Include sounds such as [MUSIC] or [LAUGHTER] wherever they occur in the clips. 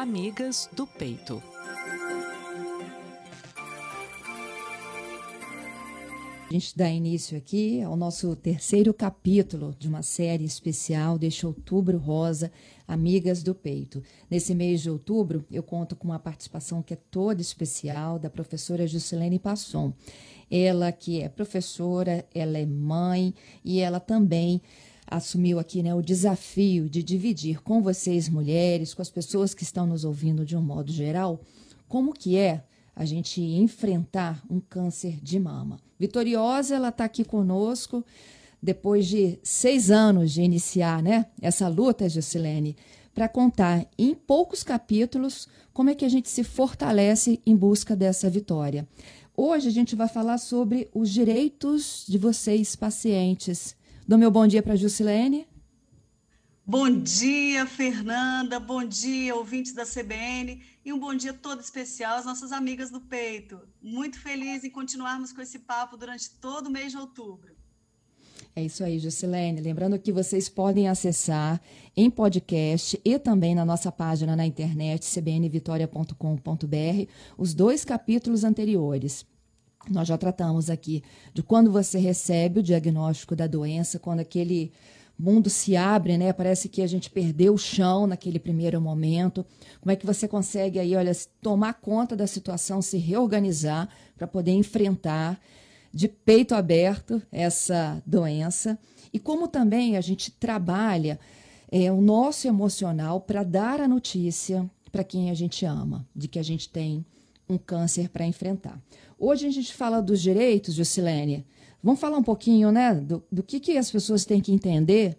Amigas do Peito. A gente dá início aqui ao nosso terceiro capítulo de uma série especial deste Outubro Rosa, Amigas do Peito. Nesse mês de outubro, eu conto com uma participação que é toda especial da professora Juscelene Passon. Ela que é professora, ela é mãe e ela também assumiu aqui né, o desafio de dividir com vocês, mulheres, com as pessoas que estão nos ouvindo de um modo geral, como que é a gente enfrentar um câncer de mama. Vitoriosa, ela está aqui conosco depois de seis anos de iniciar né, essa luta, Juscelene, para contar em poucos capítulos como é que a gente se fortalece em busca dessa vitória. Hoje a gente vai falar sobre os direitos de vocês, pacientes. Dou meu bom dia para a Juscelene. Bom dia, Fernanda. Bom dia, ouvintes da CBN. E um bom dia todo especial às nossas amigas do peito. Muito feliz em continuarmos com esse papo durante todo o mês de outubro. É isso aí, Juscelene. Lembrando que vocês podem acessar em podcast e também na nossa página na internet, cbnvitoria.com.br, os dois capítulos anteriores. Nós já tratamos aqui de quando você recebe o diagnóstico da doença, quando aquele mundo se abre, né? Parece que a gente perdeu o chão naquele primeiro momento. Como é que você consegue aí, olha, tomar conta da situação, se reorganizar para poder enfrentar de peito aberto essa doença? E como também a gente trabalha é, o nosso emocional para dar a notícia para quem a gente ama, de que a gente tem um câncer para enfrentar. Hoje a gente fala dos direitos, Jusilene, Vamos falar um pouquinho né, do, do que, que as pessoas têm que entender,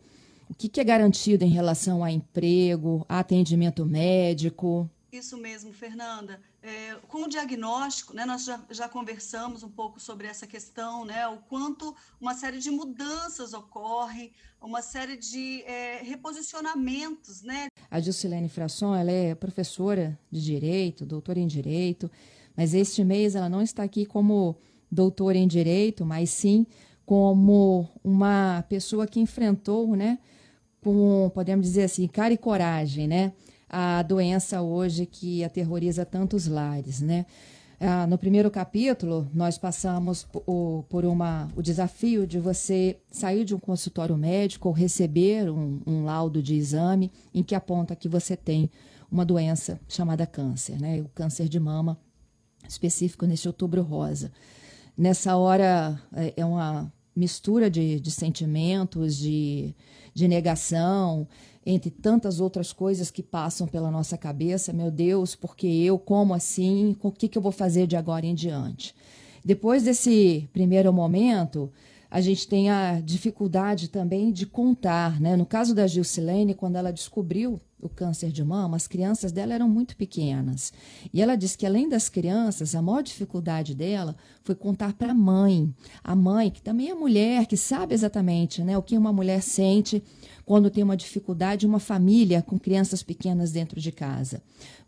o que, que é garantido em relação a emprego, a atendimento médico. Isso mesmo, Fernanda. É, com o diagnóstico, né, nós já, já conversamos um pouco sobre essa questão, né, o quanto uma série de mudanças ocorrem, uma série de é, reposicionamentos. Né? A Juscelene Frasson ela é professora de Direito, doutora em Direito, mas este mês ela não está aqui como doutora em direito, mas sim como uma pessoa que enfrentou, né, com, podemos dizer assim, cara e coragem, né, a doença hoje que aterroriza tantos lares, né. Ah, no primeiro capítulo, nós passamos por, por uma, o desafio de você sair de um consultório médico ou receber um, um laudo de exame em que aponta que você tem uma doença chamada câncer, né? O câncer de mama, específico nesse outubro rosa. Nessa hora é, é uma mistura de, de sentimentos, de, de negação, entre tantas outras coisas que passam pela nossa cabeça. Meu Deus, porque eu, como assim? O que, que eu vou fazer de agora em diante? Depois desse primeiro momento, a gente tem a dificuldade também de contar. Né? No caso da Gilcilene, quando ela descobriu o câncer de mama, as crianças dela eram muito pequenas. E ela disse que, além das crianças, a maior dificuldade dela foi contar para a mãe. A mãe, que também é mulher, que sabe exatamente né, o que uma mulher sente quando tem uma dificuldade, uma família com crianças pequenas dentro de casa.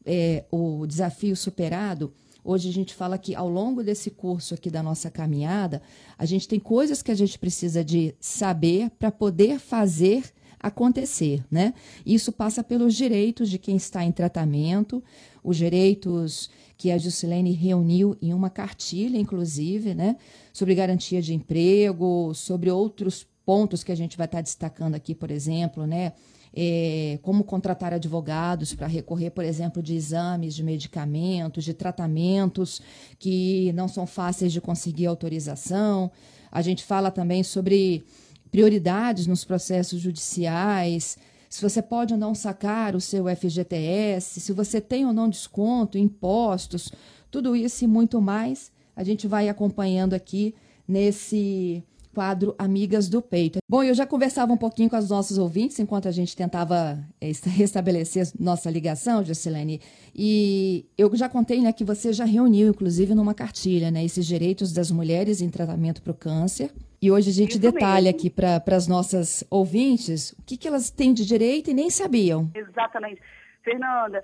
É, o desafio superado. Hoje a gente fala que ao longo desse curso aqui da nossa caminhada, a gente tem coisas que a gente precisa de saber para poder fazer acontecer, né? Isso passa pelos direitos de quem está em tratamento, os direitos que a Juscelene reuniu em uma cartilha, inclusive, né? Sobre garantia de emprego, sobre outros pontos que a gente vai estar destacando aqui, por exemplo, né? É, como contratar advogados para recorrer, por exemplo, de exames, de medicamentos, de tratamentos que não são fáceis de conseguir autorização. A gente fala também sobre prioridades nos processos judiciais, se você pode ou não sacar o seu FGTS, se você tem ou não desconto, impostos, tudo isso e muito mais, a gente vai acompanhando aqui nesse quadro Amigas do Peito. Bom, eu já conversava um pouquinho com os nossos ouvintes enquanto a gente tentava é, [LAUGHS] restabelecer nossa ligação, Jocilene, e eu já contei né, que você já reuniu, inclusive, numa cartilha, né, esses direitos das mulheres em tratamento para o câncer, e hoje a gente Isso detalha mesmo. aqui para as nossas ouvintes o que, que elas têm de direito e nem sabiam. Exatamente. Fernanda,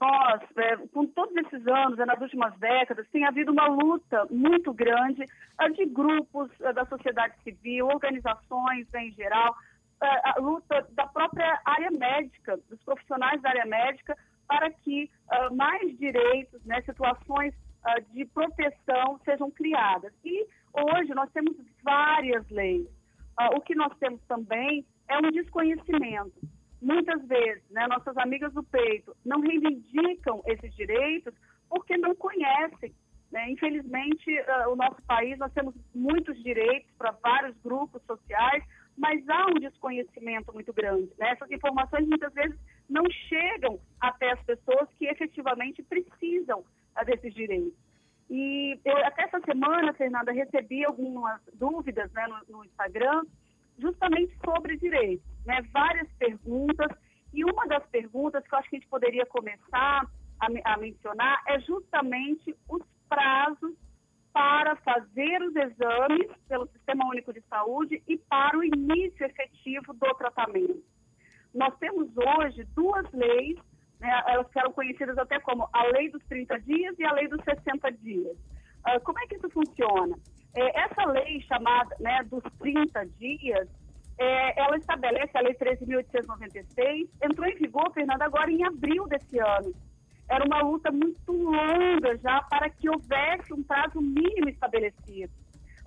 nós, é, com todos esses anos, é, nas últimas décadas, tem havido uma luta muito grande é, de grupos é, da sociedade civil, organizações em geral, a luta da própria área médica, dos profissionais da área médica, para que uh, mais direitos, né, situações de proteção sejam criadas. E hoje nós temos várias leis. O que nós temos também é um desconhecimento. Muitas vezes, né, nossas amigas do peito não reivindicam esses direitos porque não conhecem. Né? Infelizmente, uh, o nosso país, nós temos muitos direitos para vários grupos sociais, mas há um desconhecimento muito grande. Né? Essas informações muitas vezes não chegam até as pessoas que efetivamente precisam uh, desses direitos. E eu, até essa semana, Fernanda, recebi algumas dúvidas né, no, no Instagram justamente sobre direitos, né? Várias perguntas e uma das perguntas que eu acho que a gente poderia começar a, a mencionar é justamente os prazos para fazer os exames pelo Sistema Único de Saúde e para o início efetivo do tratamento. Nós temos hoje duas leis, né, elas eram conhecidas até como a Lei dos 30 dias e a Lei dos 60 dias. Uh, como é que isso funciona? É, essa lei chamada né, dos 30 dias, é, ela estabelece a Lei 13.896, entrou em vigor, Fernanda, agora em abril desse ano. Era uma luta muito longa já para que houvesse um prazo mínimo estabelecido.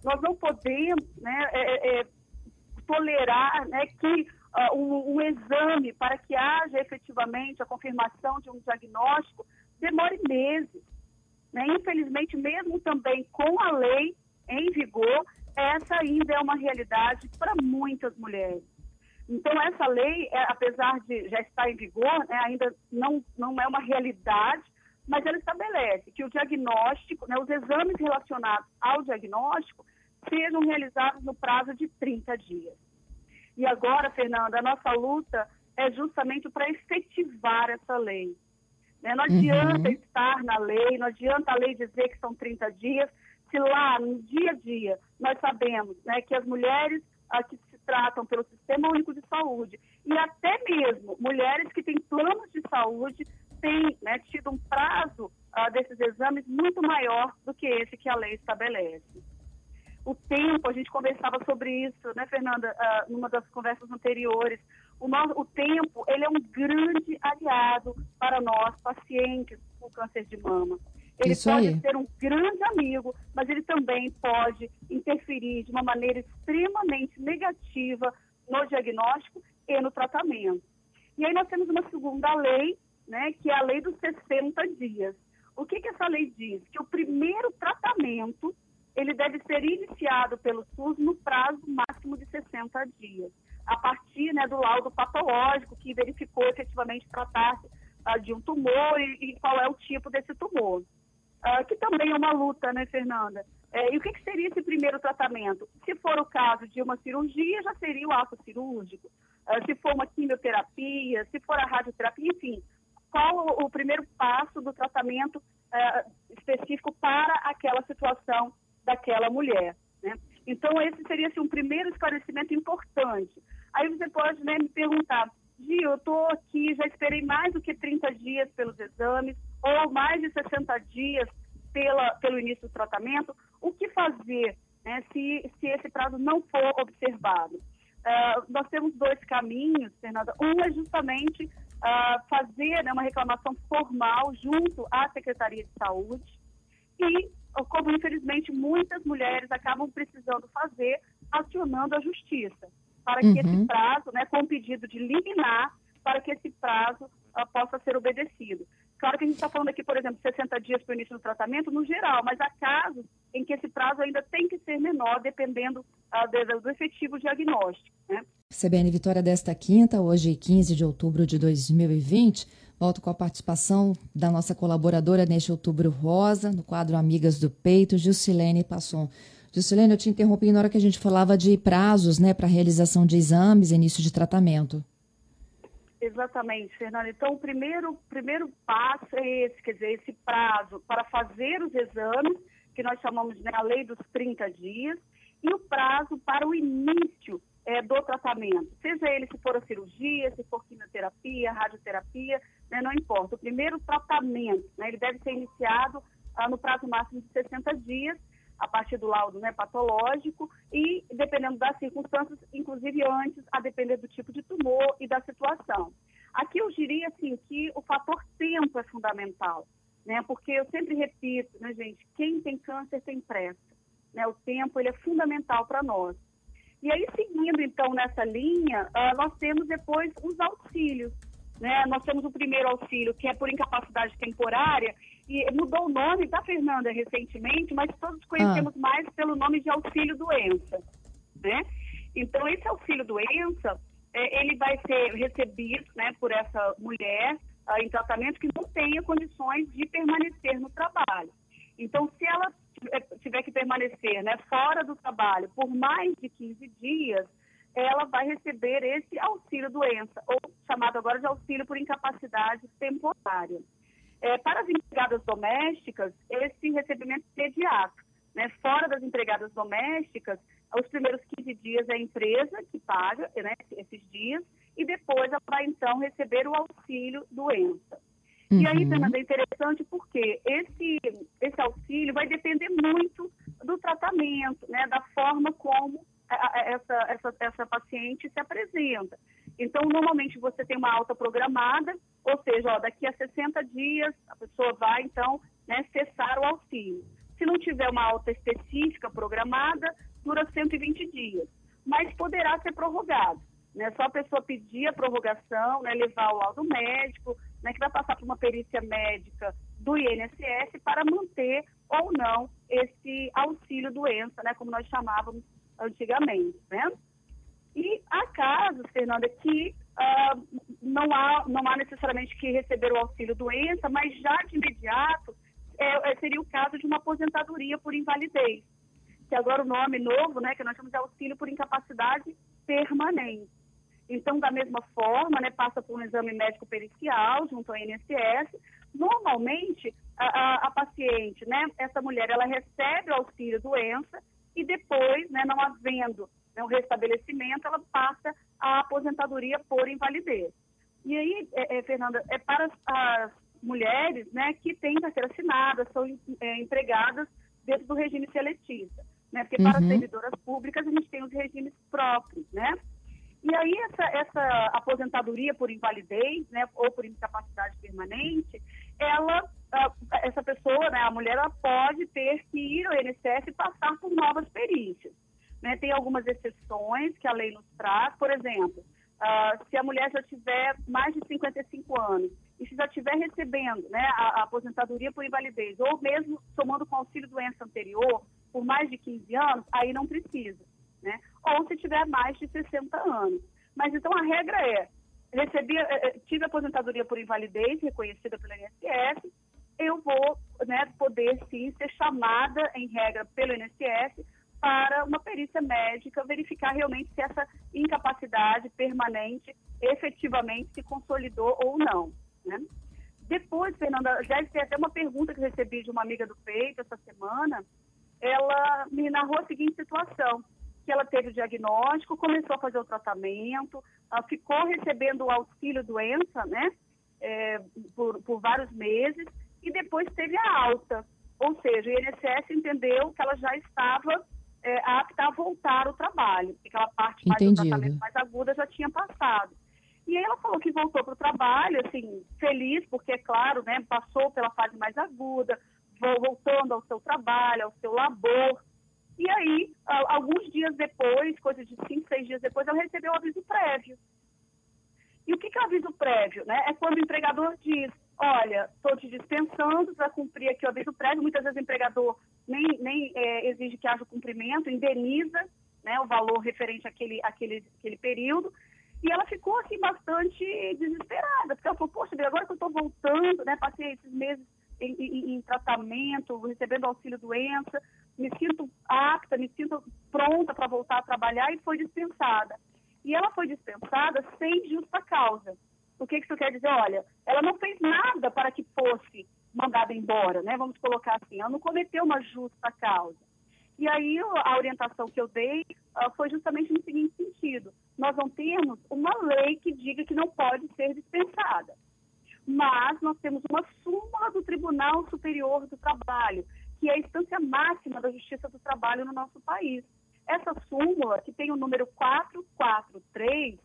Nós não podemos né, é, é, é tolerar né, que uh, um, um exame, para que haja efetivamente a confirmação de um diagnóstico, demore meses. Né? Infelizmente, mesmo também com a lei, em vigor, essa ainda é uma realidade para muitas mulheres. Então, essa lei, é, apesar de já estar em vigor, né, ainda não, não é uma realidade, mas ela estabelece que o diagnóstico, né, os exames relacionados ao diagnóstico, sejam realizados no prazo de 30 dias. E agora, Fernanda, a nossa luta é justamente para efetivar essa lei. Né? Não adianta uhum. estar na lei, não adianta a lei dizer que são 30 dias, se lá no dia a dia nós sabemos né, que as mulheres ah, que se tratam pelo Sistema Único de Saúde e até mesmo mulheres que têm planos de saúde têm né, tido um prazo ah, desses exames muito maior do que esse que a lei estabelece. O tempo, a gente conversava sobre isso, né, Fernanda, ah, numa das conversas anteriores. O, nosso, o tempo, ele é um grande aliado para nós, pacientes com câncer de mama. Ele Isso pode aí. ser um grande amigo, mas ele também pode interferir de uma maneira extremamente negativa no diagnóstico e no tratamento. E aí nós temos uma segunda lei, né, que é a lei dos 60 dias. O que, que essa lei diz? Que o primeiro tratamento ele deve ser iniciado pelo SUS no prazo máximo de 60 dias, a partir né, do laudo patológico que verificou efetivamente tratar-se uh, de um tumor e, e qual é o tipo desse tumor uh, que também é uma luta, né, Fernanda? É, e o que, que, seria esse primeiro tratamento? Se for o caso de uma cirurgia, já seria o ato cirúrgico. Uh, se for uma quimioterapia, se for a radioterapia, enfim, qual o, o primeiro passo do tratamento uh, específico para aquela situação daquela mulher? Né? Então, esse seria assim, um primeiro esclarecimento importante. Aí você pode né, me perguntar, Gi, eu estou aqui, já esperei mais do que 30 dias pelos exames, ou mais de 60 dias pela, pelo início do tratamento, o que fazer né, se, se esse prazo não for observado? Uh, nós temos dois caminhos, Fernanda. Um é justamente uh, fazer né, uma reclamação formal junto à Secretaria de Saúde e, como infelizmente muitas mulheres acabam precisando fazer, acionando a Justiça, para que uhum. esse prazo, né, com pedido de liminar, para que esse prazo uh, possa ser obedecido. Claro que a gente está falando aqui, por exemplo, 60 dias para o início do tratamento, no geral, mas há casos em que esse prazo ainda tem que ser menor, dependendo uh, do efetivo diagnóstico. Né? CBN Vitória desta quinta, hoje 15 de outubro de 2020. Volto com a participação da nossa colaboradora neste outubro rosa, no quadro Amigas do Peito, Juscelene Passon. Juscelene, eu te interrompi na hora que a gente falava de prazos né, para realização de exames, início de tratamento. Exatamente, Fernanda. Então, o primeiro, primeiro passo é esse, quer dizer, esse prazo para fazer os exames, que nós chamamos né, a lei dos 30 dias, e o prazo para o início é, do tratamento, seja ele se for a cirurgia, se for quimioterapia, radioterapia, né, não importa. O primeiro tratamento, né, ele deve ser iniciado ah, no prazo máximo de 60 dias, a partir do laudo né, patológico e, dependendo das circunstâncias, inclusive antes, a depender do tipo de tumor e da situação. Aqui eu diria assim que o fator tempo fundamental, né? Porque eu sempre repito, né, gente, quem tem câncer tem pressa, né? O tempo ele é fundamental para nós. E aí, seguindo então nessa linha, uh, nós temos depois os auxílios. Né? Nós temos o primeiro auxílio, que é por incapacidade temporária, e mudou o nome, tá, Fernanda, recentemente, mas todos conhecemos ah. mais pelo nome de auxílio doença. Né? Então, esse auxílio doença, é, ele vai ser recebido né, por essa mulher uh, em tratamento que não tenha condições de permanecer no trabalho. Então, se ela tiver que permanecer né, fora do trabalho por mais de 15 dias, ela vai receber esse auxílio doença, ou chamado agora de auxílio por incapacidade temporária. É, para as empregadas domésticas, esse recebimento é imediato. Né? Fora das empregadas domésticas, os primeiros 15 dias é a empresa que paga né, esses dias, e depois ela vai, então, receber o auxílio doença. Uhum. E aí, uhum. Fernanda, é interessante porque esse, esse auxílio vai depender muito do tratamento, né, da forma como essa, essa, essa paciente se apresenta. Então, normalmente você tem uma alta programada, ou seja, ó, daqui a 60 dias a pessoa vai, então, né, cessar o auxílio. Se não tiver uma alta específica programada, dura 120 dias, mas poderá ser prorrogado. Né? Só a pessoa pedir a prorrogação, né, levar o laudo médico, né, que vai passar por uma perícia médica do INSS para manter ou não esse auxílio doença, né, como nós chamávamos antigamente, né? E há casos, Fernanda, que uh, não, há, não há necessariamente que receber o auxílio doença, mas já de imediato é, é, seria o caso de uma aposentadoria por invalidez, que agora o nome novo, né, que nós chamamos de auxílio por incapacidade permanente. Então, da mesma forma, né, passa por um exame médico pericial junto ao INSS. Normalmente, a, a, a paciente, né, essa mulher, ela recebe o auxílio doença e depois, né, não havendo né, um restabelecimento, ela passa a aposentadoria por invalidez. E aí, é, é, Fernanda, é para as, as, mulheres né, que têm carteira assinada, são é, empregadas dentro do regime seletista. Né? Porque uhum. para as uhum. servidoras públicas a gente tem os regimes próprios, né? E aí essa, essa aposentadoria por invalidez, né, ou por incapacidade permanente, ela, essa pessoa, né, a mulher, ela pode ter que ir ao INSS e passar por novas perícias. Né? Tem algumas exceções que a lei nos traz, por exemplo, uh, se a mulher já tiver mais de 55 anos e se já estiver recebendo né, a, a aposentadoria por invalidez, ou mesmo somando com auxílio doença anterior por mais de 15 anos, aí não precisa né? Ou se tiver mais de 60 anos. Mas então a regra é, recebi, eh, eh, tive aposentadoria por invalidez reconhecida pelo INSS, eu vou né, poder sim ser chamada em regra pelo INSS para uma perícia médica verificar realmente se essa incapacidade permanente efetivamente se consolidou ou não. Né? Depois, Fernanda, já tem até uma pergunta que recebi de uma amiga do Peito essa semana. Ela me narrou a seguinte situação que ela teve o diagnóstico, começou a fazer o tratamento, ficou recebendo o auxílio doença, né, é, por, por vários meses, e depois teve a alta. Ou seja, o INSS entendeu que ela já estava é, apta a voltar ao trabalho, porque aquela parte mais do tratamento mais aguda já tinha passado. E aí ela falou que voltou para o trabalho, assim, feliz, porque, é claro, né, passou pela fase mais aguda, voltando ao seu trabalho, ao seu labor, e aí, alguns dias depois, coisa de cinco, seis dias depois, ela recebeu o aviso prévio. E o que, que é o aviso prévio? Né? É quando o empregador diz, olha, estou te dispensando para cumprir aqui o aviso prévio. Muitas vezes o empregador nem, nem é, exige que haja o cumprimento, indeniza né, o valor referente àquele, àquele, àquele período. E ela ficou assim bastante desesperada, porque ela falou, poxa, agora que eu estou voltando, né, passei esses meses em, em, em tratamento, recebendo auxílio doença, me sinto apta, me sinto pronta para voltar a trabalhar e foi dispensada. E ela foi dispensada sem justa causa. O que isso quer dizer? Olha, ela não fez nada para que fosse mandada embora, né? Vamos colocar assim, ela não cometeu uma justa causa. E aí a orientação que eu dei uh, foi justamente no seguinte sentido: nós não temos uma lei que diga que não pode ser dispensada, mas nós temos uma súmula do Tribunal Superior do Trabalho que é a instância máxima da Justiça do Trabalho no nosso país. Essa súmula, que tem o número 443,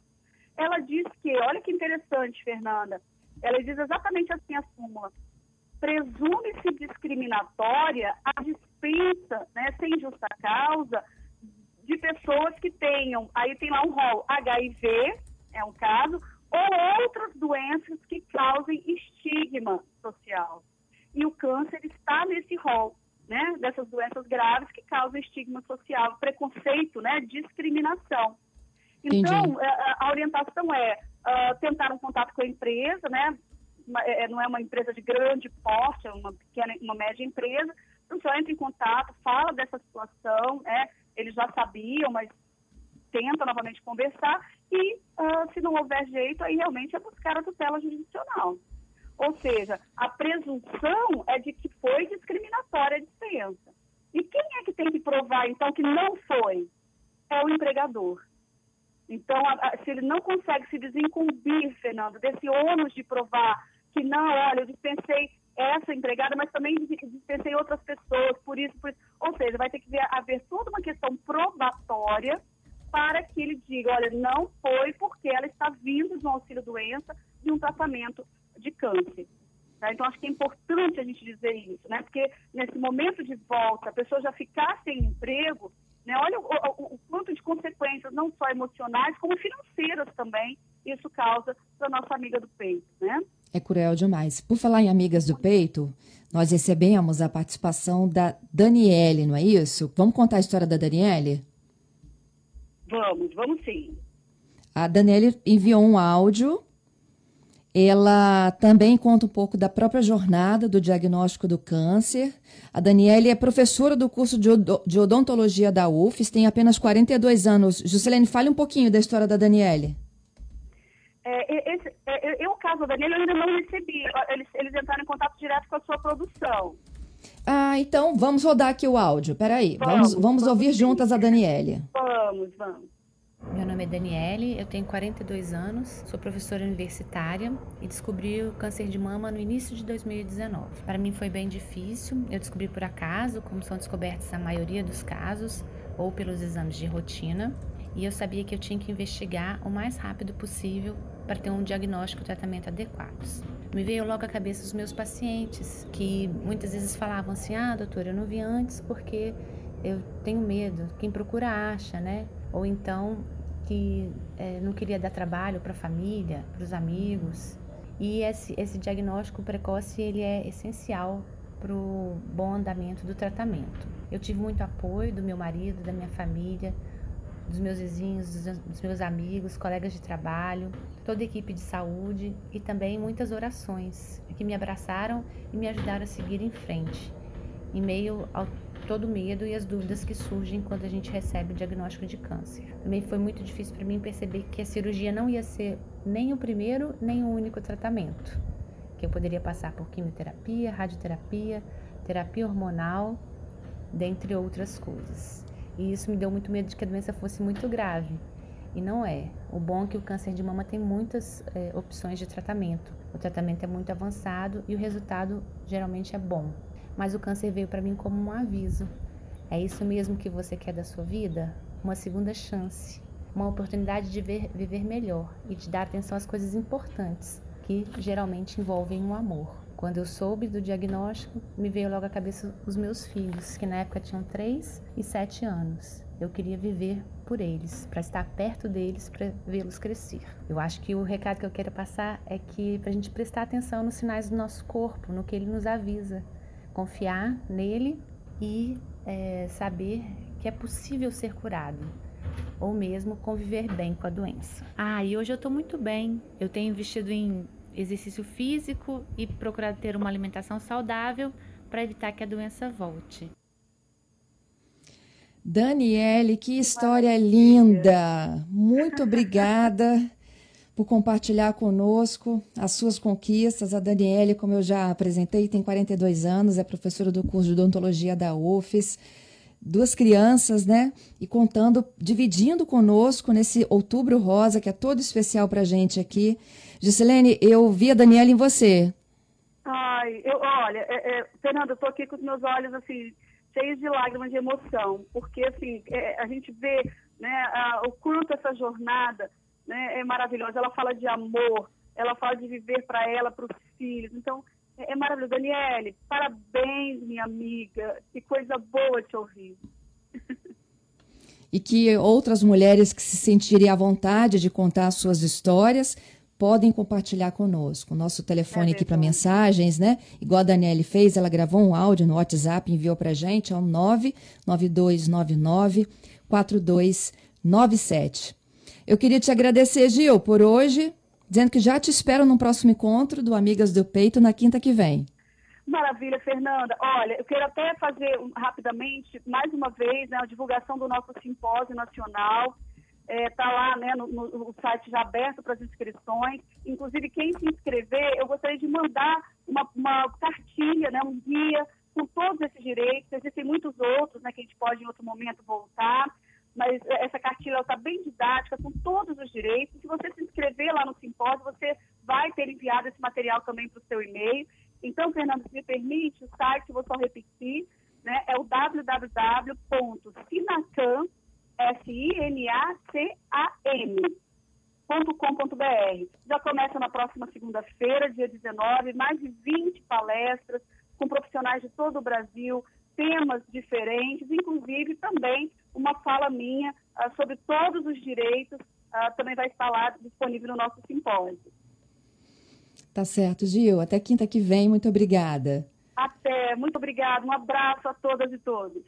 ela diz que, olha que interessante, Fernanda, ela diz exatamente assim a súmula. Presume-se discriminatória a dispensa, né, sem justa causa, de pessoas que tenham, aí tem lá um rol, HIV, é um caso, ou outras doenças que causem estigma social. E o câncer está nesse rol, né, dessas doenças graves que causam estigma social, preconceito, né, discriminação. Então, a, é, é, a orientação é uh, tentar um contato com a empresa, né, é, não é uma empresa de grande porte, é uma pequena, uma média empresa, então só entra em contato, fala dessa situação, é, eles já sabiam, mas tenta novamente conversar e, uh, se não houver jeito, aí realmente é buscar a tutela jurisdicional. Ou seja, a presunção é de que foi discriminatória a dispensa. E quem é que tem que provar, então, que não foi? É o empregador. Então, se ele não consegue se desincumbir, Fernando, desse ônus de provar que não, olha, eu dispensei essa empregada, mas também dispensei outras pessoas, por isso, por isso. Ou seja, vai ter que haver toda uma questão probatória para que ele diga, olha, não foi porque ela está vindo de um auxílio-doença, de um tratamento de câncer. Tá? Então, acho que é importante a gente dizer isso, né? Porque nesse momento de volta, a pessoa já ficar sem emprego, né? olha o, o, o quanto de consequências, não só emocionais, como financeiras também, isso causa para nossa amiga do peito, né? É cruel demais. Por falar em amigas do peito, nós recebemos a participação da Daniele, não é isso? Vamos contar a história da Daniele? Vamos, vamos sim. A Daniele enviou um áudio. Ela também conta um pouco da própria jornada do diagnóstico do câncer. A Daniele é professora do curso de odontologia da UFES, tem apenas 42 anos. Juscelene, fale um pouquinho da história da Daniele. É, esse, é, eu, o caso da Daniela, eu ainda não recebi. Eles, eles entraram em contato direto com a sua produção. Ah, então vamos rodar aqui o áudio. Peraí, vamos, vamos, vamos ouvir sim. juntas a Daniele. Vamos, vamos. Meu nome é Daniele, eu tenho 42 anos, sou professora universitária e descobri o câncer de mama no início de 2019. Para mim foi bem difícil, eu descobri por acaso, como são descobertos a maioria dos casos, ou pelos exames de rotina, e eu sabia que eu tinha que investigar o mais rápido possível para ter um diagnóstico e tratamento adequados. Me veio logo à cabeça os meus pacientes, que muitas vezes falavam assim: ah, doutora, eu não vi antes porque eu tenho medo. Quem procura acha, né? Ou então que é, não queria dar trabalho para a família, para os amigos. E esse, esse diagnóstico precoce ele é essencial para o bom andamento do tratamento. Eu tive muito apoio do meu marido, da minha família, dos meus vizinhos, dos meus amigos, colegas de trabalho, toda a equipe de saúde e também muitas orações que me abraçaram e me ajudaram a seguir em frente, em meio ao todo o medo e as dúvidas que surgem quando a gente recebe o diagnóstico de câncer. Também foi muito difícil para mim perceber que a cirurgia não ia ser nem o primeiro nem o único tratamento, que eu poderia passar por quimioterapia, radioterapia, terapia hormonal, dentre outras coisas. E isso me deu muito medo de que a doença fosse muito grave. E não é. O bom é que o câncer de mama tem muitas é, opções de tratamento. O tratamento é muito avançado e o resultado geralmente é bom. Mas o câncer veio para mim como um aviso. É isso mesmo que você quer da sua vida? Uma segunda chance, uma oportunidade de ver, viver melhor e de dar atenção às coisas importantes, que geralmente envolvem um amor. Quando eu soube do diagnóstico, me veio logo à cabeça os meus filhos, que na época tinham 3 e 7 anos. Eu queria viver por eles, para estar perto deles, para vê-los crescer. Eu acho que o recado que eu quero passar é que para a gente prestar atenção nos sinais do nosso corpo, no que ele nos avisa, confiar nele e é, saber que é possível ser curado ou mesmo conviver bem com a doença. Ah, e hoje eu estou muito bem. Eu tenho investido em exercício físico e procurar ter uma alimentação saudável para evitar que a doença volte. Daniele, que história linda! Muito obrigada por compartilhar conosco as suas conquistas. A Daniele, como eu já apresentei, tem 42 anos, é professora do curso de odontologia da UFES. Duas crianças, né? E contando, dividindo conosco nesse outubro rosa, que é todo especial para gente aqui. Giselene, eu vi a Daniela em você. Ai, eu, olha, é, é, Fernanda, eu estou aqui com os meus olhos, assim, cheios de lágrimas de emoção, porque, assim, é, a gente vê, né, a, o quanto essa jornada né, é maravilhosa. Ela fala de amor, ela fala de viver para ela, para os filhos. Então, é, é maravilhoso. Daniele, parabéns, minha amiga. Que coisa boa te ouvir. e que outras mulheres que se sentirem à vontade de contar suas histórias podem compartilhar conosco. Nosso telefone é aqui para mensagens, né? Igual a Daniele fez, ela gravou um áudio no WhatsApp, enviou para gente, é o 99299 4297. Eu queria te agradecer, Gil, por hoje, dizendo que já te espero no próximo encontro do Amigas do Peito na quinta que vem. Maravilha, Fernanda. Olha, eu quero até fazer rapidamente, mais uma vez, né, a divulgação do nosso simpósio nacional. Está é, tá lá né, no, no, site já aberto para as inscrições. Inclusive, quem se inscrever, eu gostaria de mandar uma, uma cartilha, né, um guia com todos esses direitos. Existem muitos outros né, que a gente pode, em outro momento, voltar. Mas essa cartilha está bem didática, com todos os direitos. Se você se inscrever lá no simpósio, você vai ter enviado esse material também para o seu e-mail. Então, Fernando, se me permite, o site, vou só repetir, né, é o www.sinacam, S-I-N-A-C-A-M, Já começa na próxima segunda-feira, dia 19, mais de 20 palestras com profissionais de todo o Brasil, temas diferentes, inclusive também uma fala minha uh, sobre todos os direitos, uh, também vai estar lá disponível no nosso simpósio. Tá certo, Gil. Até quinta que vem. Muito obrigada. Até. Muito obrigada. Um abraço a todas e todos.